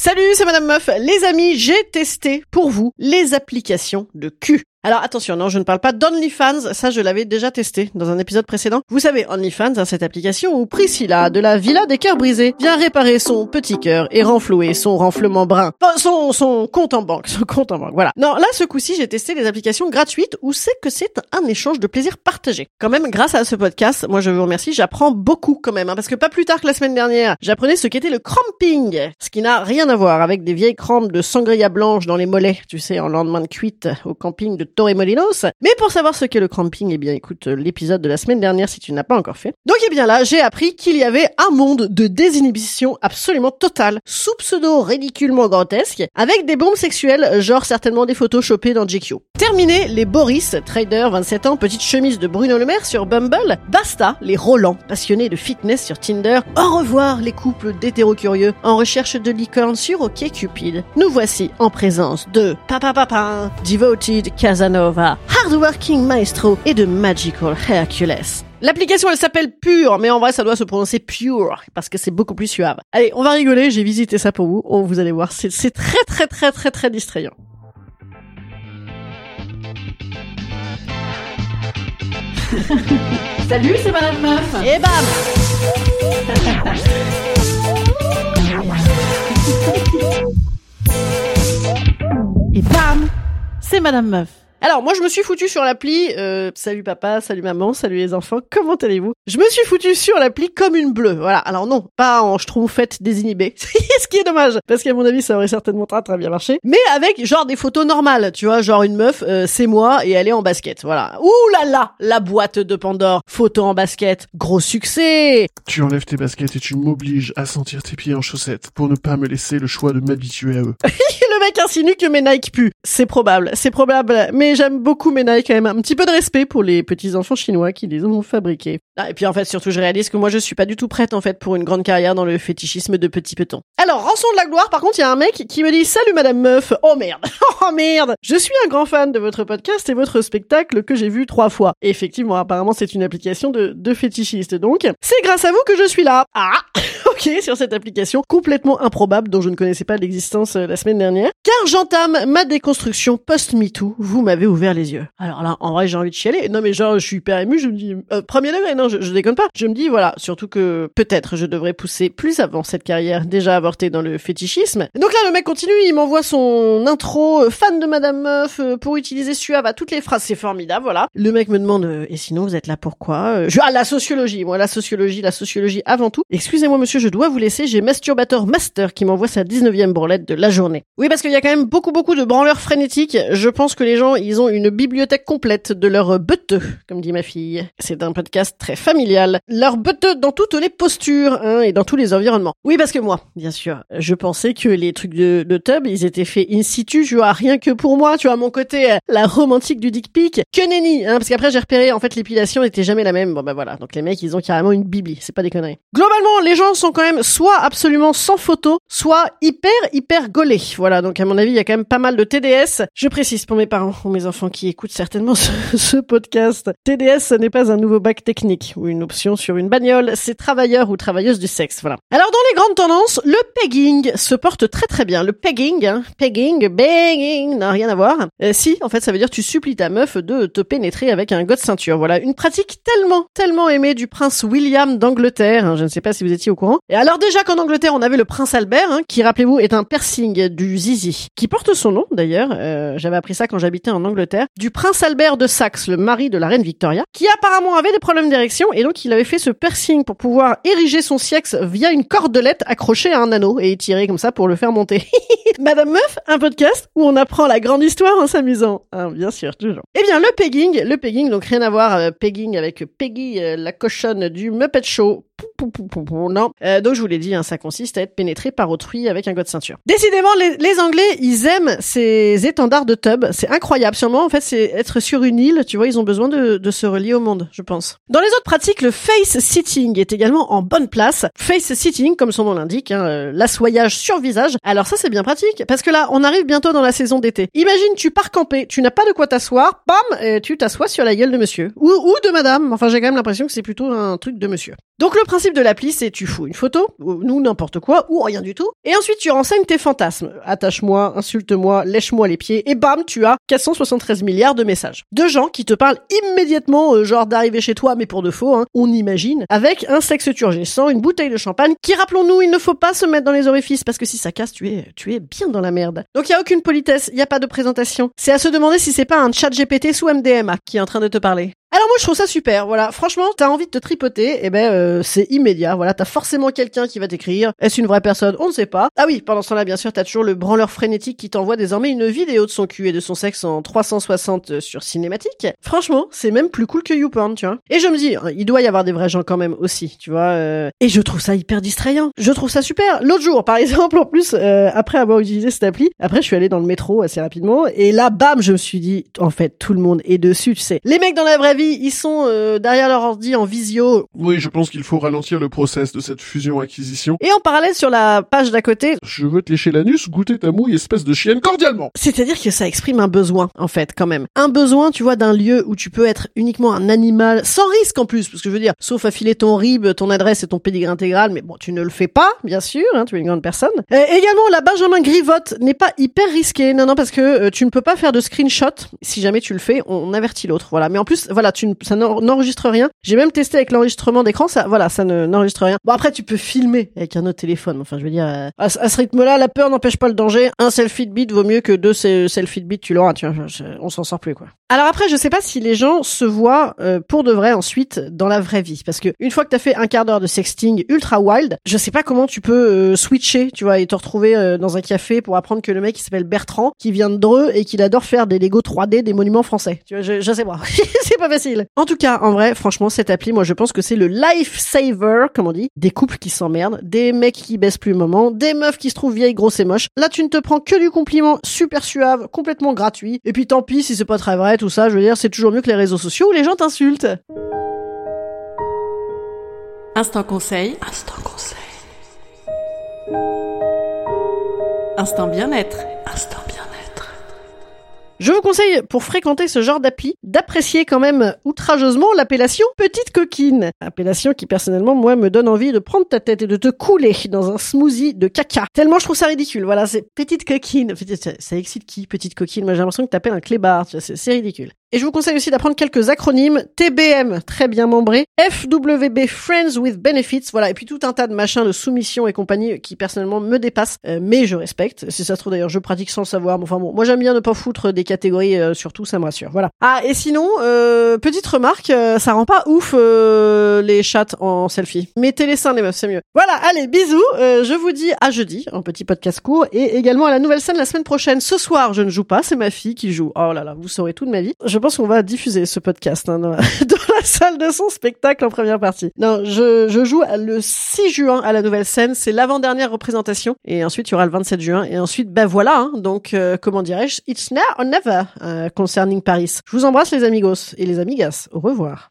Salut, c'est Madame Meuf. Les amis, j'ai testé pour vous les applications de cul. Alors attention, non, je ne parle pas d'OnlyFans, ça je l'avais déjà testé dans un épisode précédent. Vous savez, OnlyFans, hein, cette application où Priscilla, de la Villa des Cœurs Brisés, vient réparer son petit cœur et renflouer son renflement brun. Enfin, son, son compte en banque, son compte en banque, voilà. Non, là, ce coup-ci, j'ai testé les applications gratuites où c'est que c'est un échange de plaisir partagé. Quand même, grâce à ce podcast, moi je vous remercie, j'apprends beaucoup quand même, hein, parce que pas plus tard que la semaine dernière, j'apprenais ce qu'était le cramping, ce qui n'a rien à voir avec des vieilles crampes de sangria blanche dans les mollets, tu sais, en lendemain de cuite au camping de Torremolinos. Mais pour savoir ce qu'est le cramping, eh bien écoute l'épisode de la semaine dernière si tu n'as pas encore fait. Donc eh bien là, j'ai appris qu'il y avait un monde de désinhibition absolument totale, sous pseudo ridiculement grotesque, avec des bombes sexuelles, genre certainement des photos chopées dans GQ. Terminé les Boris, trader 27 ans, petite chemise de Bruno Le Maire sur Bumble, basta les Roland, passionnés de fitness sur Tinder, au revoir les couples d'hétéro-curieux en recherche de licorne sur OkCupid. Nous voici en présence de Papa Papa, Devoted Casanova, Hardworking Maestro et de Magical Hercules. L'application elle s'appelle Pure, mais en vrai ça doit se prononcer Pure parce que c'est beaucoup plus suave. Allez, on va rigoler, j'ai visité ça pour vous. Oh, vous allez voir, c'est c'est très très très très très distrayant. Salut, c'est Madame Meuf. Et bam Et bam C'est Madame Meuf. Alors moi je me suis foutu sur l'appli euh, salut papa, salut maman, salut les enfants, comment allez-vous? Je me suis foutu sur l'appli comme une bleue. Voilà. Alors non, pas en schtroumpfette désinhibée. Ce qui est dommage parce qu'à mon avis ça aurait certainement très très bien marché, mais avec genre des photos normales, tu vois, genre une meuf euh, c'est moi et elle est en basket. Voilà. Ouh là là, la boîte de Pandore, photo en basket, gros succès. Tu enlèves tes baskets et tu m'obliges à sentir tes pieds en chaussettes pour ne pas me laisser le choix de m'habituer à eux. Mec insinue que mes Nike puent. C'est probable, c'est probable, mais j'aime beaucoup mes Nike quand même. Un petit peu de respect pour les petits enfants chinois qui les ont fabriqués. Ah, et puis en fait, surtout, je réalise que moi, je suis pas du tout prête en fait pour une grande carrière dans le fétichisme de petits petons. Alors, rançon de la gloire, par contre, il y a un mec qui me dit Salut Madame Meuf. Oh merde, oh merde. Je suis un grand fan de votre podcast et votre spectacle que j'ai vu trois fois. Et effectivement, apparemment, c'est une application de, de fétichiste. Donc, c'est grâce à vous que je suis là. Ah, ok, sur cette application complètement improbable dont je ne connaissais pas l'existence euh, la semaine dernière. Car j'entame ma déconstruction post-MeToo. Vous m'avez ouvert les yeux. Alors là, en vrai, j'ai envie de chialer. Non mais genre, je suis hyper ému. Je me dis, euh, premier degré, non, je, déconne pas. Je me dis, voilà, surtout que peut-être je devrais pousser plus avant cette carrière déjà avortée dans le fétichisme. Donc là, le mec continue, il m'envoie son intro, euh, fan de Madame Meuf, euh, pour utiliser Suave à toutes les phrases. C'est formidable, voilà. Le mec me demande, et sinon, vous êtes là pourquoi je, Ah, la sociologie, moi, la sociologie, la sociologie avant tout. Excusez-moi, monsieur, je dois vous laisser. J'ai Masturbator Master qui m'envoie sa 19e branlette de la journée. Oui, parce qu'il y a quand même beaucoup, beaucoup de branleurs frénétiques. Je pense que les gens, ils ont une bibliothèque complète de leurs beuteux, comme dit ma fille. C'est un podcast très familial. Leurs beuteux dans toutes les postures, hein, et dans tous les environnements. Oui, parce que moi, bien sûr, je pensais que les trucs de, de tub, ils étaient faits in situ, tu vois, rien que pour moi, tu vois, mon côté, euh, la romantique du dick pic. Que nenni, hein, parce qu'après j'ai repéré, en fait, l'épilation n'était jamais la même. Bon, bah voilà. Donc les mecs, ils ont carrément une bibli. C'est pas des conneries. Globalement, les gens sont quand même soit absolument sans photo, soit hyper, hyper gaulés. Voilà. Donc à mon avis, il y a quand même pas mal de TDS. Je précise pour mes parents ou mes enfants qui écoutent certainement ce, podcast. TDS, ce n'est pas un nouveau bac technique ou une option sur une bagnole. C'est travailleur ou travailleuse du sexe. Voilà. Alors dans les grandes tendances, le pegging se porte très très bien. Le pegging, hein, pegging, banging, n'a rien à voir. Euh, si, en fait, ça veut dire tu supplies ta meuf de te pénétrer avec un god ceinture. Voilà, une pratique tellement, tellement aimée du prince William d'Angleterre. hein, je ne sais pas si vous étiez au courant. Et alors déjà qu'en Angleterre, on avait le prince Albert, hein, qui rappelez-vous est un piercing du zizi, qui porte son nom d'ailleurs. Euh, J'avais appris ça quand j'habitais en Angleterre. Du prince Albert de Saxe, le mari de la reine Victoria, qui apparemment avait des problèmes d'érection et donc il avait fait ce piercing pour pouvoir ériger son sexe via une cordelette accrochée à un anneau et étirée comme ça pour le faire monter. Madame Meuf, un podcast où on apprend la grande histoire en s'amusant. Hein, bien sûr, toujours. Eh bien, le pegging, le pegging, donc rien à voir euh, avec Peggy, euh, la cochonne du Muppet Show. Non. Euh, donc je vous l'ai dit, hein, ça consiste à être pénétré par autrui avec un god ceinture. Décidément, les, les Anglais, ils aiment ces étendards de tub. C'est incroyable. Sûrement, en fait, c'est être sur une île. Tu vois, ils ont besoin de, de se relier au monde, je pense. Dans les autres pratiques, le face sitting est également en bonne place. Face sitting, comme son nom l'indique, hein, euh, l'assoyage sur visage. Alors ça, c'est bien pratique parce que là, on arrive bientôt dans la saison d'été. Imagine, tu pars camper, tu n'as pas de quoi t'asseoir, bam, et tu t'assois sur la gueule de monsieur ou, ou de madame. Enfin, j'ai quand même l'impression que c'est plutôt un truc de monsieur. Donc le principe de l'appli, c'est tu fous une photo, ou nous n'importe quoi, ou rien du tout, et ensuite tu renseignes tes fantasmes. Attache-moi, insulte-moi, lèche-moi les pieds, et bam, tu as 473 milliards de messages. De gens qui te parlent immédiatement, euh, genre d'arriver chez toi, mais pour de faux, hein, on imagine, avec un sexe turgescent, une bouteille de champagne, qui rappelons-nous, il ne faut pas se mettre dans les orifices, parce que si ça casse, tu es, tu es bien dans la merde. Donc il y a aucune politesse, il y a pas de présentation. C'est à se demander si c'est pas un chat GPT sous MDMA qui est en train de te parler. Alors moi je trouve ça super, voilà. Franchement, t'as envie de te tripoter, et ben euh, c'est immédiat. Voilà, t'as forcément quelqu'un qui va t'écrire. Est-ce une vraie personne? On ne sait pas. Ah oui, pendant ce temps-là, bien sûr, t'as toujours le branleur frénétique qui t'envoie désormais une vidéo de son cul et de son sexe en 360 sur cinématique. Franchement, c'est même plus cool que YouPorn, tu vois. Et je me dis, hein, il doit y avoir des vrais gens quand même aussi, tu vois. euh, Et je trouve ça hyper distrayant. Je trouve ça super. L'autre jour, par exemple, en plus, euh, après avoir utilisé cette appli, après je suis allé dans le métro assez rapidement, et là, bam, je me suis dit, en fait, tout le monde est dessus, tu sais. Les mecs dans la vraie ils sont euh, derrière leur ordi en visio, Oui, je pense qu'il faut ralentir le process de cette fusion-acquisition. et en parallèle sur la page d'à côté, Je veux te lécher l'anus, goûter ta mouille, espèce de chienne, cordialement C'est-à-dire que ça exprime un besoin, en fait, quand même. Un besoin, tu vois, d'un lieu où tu peux être uniquement un animal, sans risque en plus, parce que je veux dire, sauf à filer ton RIB, ton adresse et ton pédigré intégral, mais bon, tu ne le fais pas, bien sûr, hein, tu es une grande personne. Euh, également, la Benjamin Grivotte n'est pas hyper risquée, non, non, parce que euh, tu ne peux pas faire de screenshot. Si jamais tu le fais, on avertit l'autre, voilà. Mais en plus, voilà, tu ne, ça n'en- n'enregistre rien. J'ai même testé avec l'enregistrement d'écran, ça, voilà, ça ne, n'enregistre rien. Bon, après, tu peux filmer avec un autre téléphone, enfin, je veux dire, euh, à, ce- rythme-là, la peur n'empêche pas le danger. Un selfie de bite vaut mieux que deux se- selfies de bite, tu l'auras, tu vois, on s'en sort plus, quoi. Alors après, je sais pas si les gens se voient euh, pour de vrai ensuite dans la vraie vie, parce que une fois que t'as fait un quart d'heure de sexting ultra wild, je sais pas comment tu peux euh, switcher, tu vois, et te retrouver euh, dans un café pour apprendre que le mec il s'appelle Bertrand, qui vient de Dreux et qu'il adore faire des Lego 3D des monuments français. Tu vois, je, je sais pas, c'est pas facile. En tout cas, en vrai, franchement, cette appli, moi je pense que c'est le life saver, comme on dit, des couples qui s'emmerdent, des mecs qui baissent plus le moment, des meufs qui se trouvent vieilles, grosses et moches. Là, tu ne te prends que du compliment super suave, complètement gratuit. Et puis tant pis si c'est pas très vrai, tout ça, je veux dire, c'est toujours mieux que les réseaux sociaux où les gens t'insultent. Instant conseil. Instant conseil. Instant bien-être. Instant bien-être. Je vous conseille, pour fréquenter ce genre d'appli, d'apprécier quand même outrageusement l'appellation petite coquine. Appellation qui, personnellement, moi, me donne envie de prendre ta tête et de te couler dans un smoothie de caca. Tellement je trouve ça ridicule. Voilà, c'est petite coquine. Ça, excite qui, petite coquine? Moi, j'ai l'impression que t'appelles un clébard. C'est ridicule. Et je vous conseille aussi d'apprendre quelques acronymes. TBM, très bien membré. FWB, Friends with Benefits. Voilà. Et puis tout un tas de machins de soumission et compagnie qui personnellement me dépassent. Euh, mais je respecte. Si ça se d'ailleurs, je pratique sans le savoir. Mais enfin bon, moi j'aime bien ne pas foutre des catégories, euh, surtout, ça me rassure. Voilà. Ah, et sinon, euh, petite remarque, euh, ça rend pas ouf euh, les chats en selfie. Mettez les seins les meufs, c'est mieux. Voilà, allez, bisous. Euh, je vous dis à jeudi, en petit podcast court, et également à la nouvelle scène la semaine prochaine. Ce soir, je ne joue pas, c'est ma fille qui joue. Oh là là, vous saurez tout de ma vie. Je pense qu'on va diffuser ce podcast hein, dans, la, dans la salle de son spectacle en première partie. Non, je, je joue le 6 juin à la nouvelle scène, c'est l'avant-dernière représentation, et ensuite il y aura le 27 juin, et ensuite, ben voilà, hein, donc euh, comment dirais-je, it's now or never euh, concerning Paris. Je vous embrasse les amigos et les amigas. Au revoir.